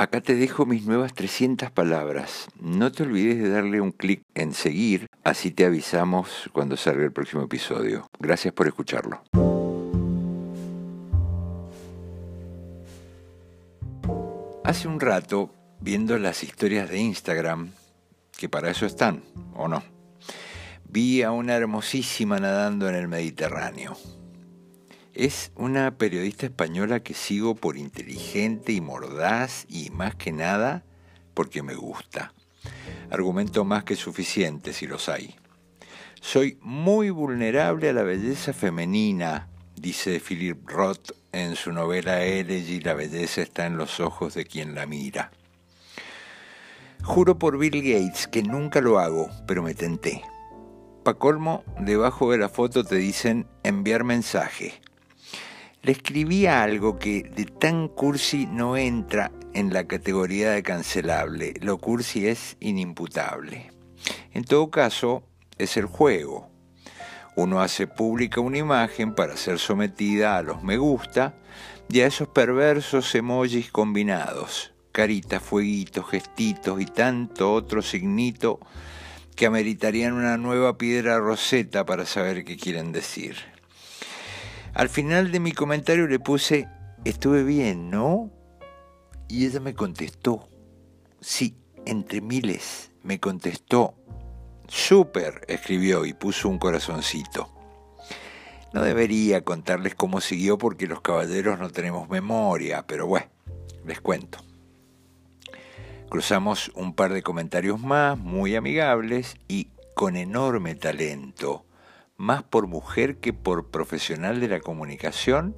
Acá te dejo mis nuevas 300 palabras. No te olvides de darle un clic en seguir, así te avisamos cuando salga el próximo episodio. Gracias por escucharlo. Hace un rato, viendo las historias de Instagram, que para eso están, ¿o no? Vi a una hermosísima nadando en el Mediterráneo. Es una periodista española que sigo por inteligente y mordaz y más que nada porque me gusta. Argumento más que suficiente si los hay. Soy muy vulnerable a la belleza femenina, dice Philip Roth en su novela Elegy, La belleza está en los ojos de quien la mira. Juro por Bill Gates que nunca lo hago, pero me tenté. Pa' colmo, debajo de la foto te dicen enviar mensaje le escribía algo que de tan cursi no entra en la categoría de cancelable. Lo cursi es inimputable. En todo caso, es el juego. Uno hace pública una imagen para ser sometida a los me gusta y a esos perversos emojis combinados, caritas, fueguitos, gestitos y tanto otro signito que ameritarían una nueva piedra roseta para saber qué quieren decir. Al final de mi comentario le puse, estuve bien, ¿no? Y ella me contestó, sí, entre miles, me contestó, súper, escribió y puso un corazoncito. No debería contarles cómo siguió porque los caballeros no tenemos memoria, pero bueno, les cuento. Cruzamos un par de comentarios más, muy amigables y con enorme talento más por mujer que por profesional de la comunicación,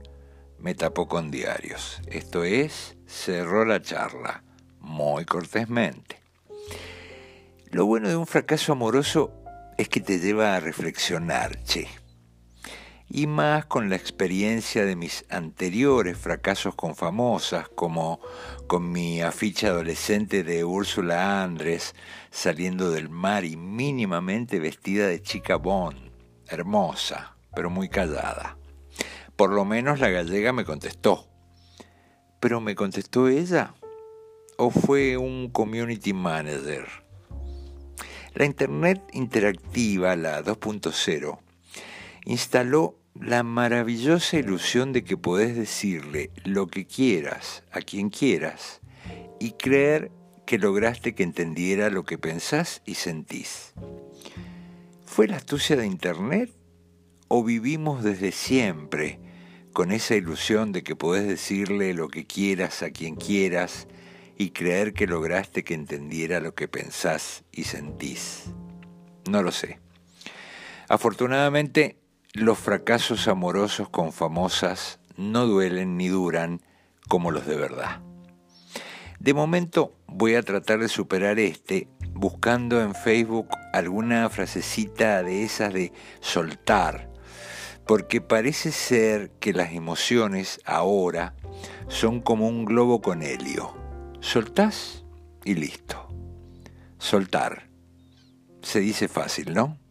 me tapó con diarios. Esto es, cerró la charla, muy cortésmente. Lo bueno de un fracaso amoroso es que te lleva a reflexionar, che. Y más con la experiencia de mis anteriores fracasos con famosas, como con mi afiche adolescente de Úrsula Andrés saliendo del mar y mínimamente vestida de chica Bond hermosa, pero muy callada. Por lo menos la gallega me contestó. ¿Pero me contestó ella? ¿O fue un community manager? La Internet interactiva, la 2.0, instaló la maravillosa ilusión de que podés decirle lo que quieras a quien quieras y creer que lograste que entendiera lo que pensás y sentís. ¿Fue la astucia de Internet o vivimos desde siempre con esa ilusión de que podés decirle lo que quieras a quien quieras y creer que lograste que entendiera lo que pensás y sentís? No lo sé. Afortunadamente, los fracasos amorosos con famosas no duelen ni duran como los de verdad. De momento voy a tratar de superar este buscando en Facebook alguna frasecita de esas de soltar, porque parece ser que las emociones ahora son como un globo con helio. Soltás y listo. Soltar. Se dice fácil, ¿no?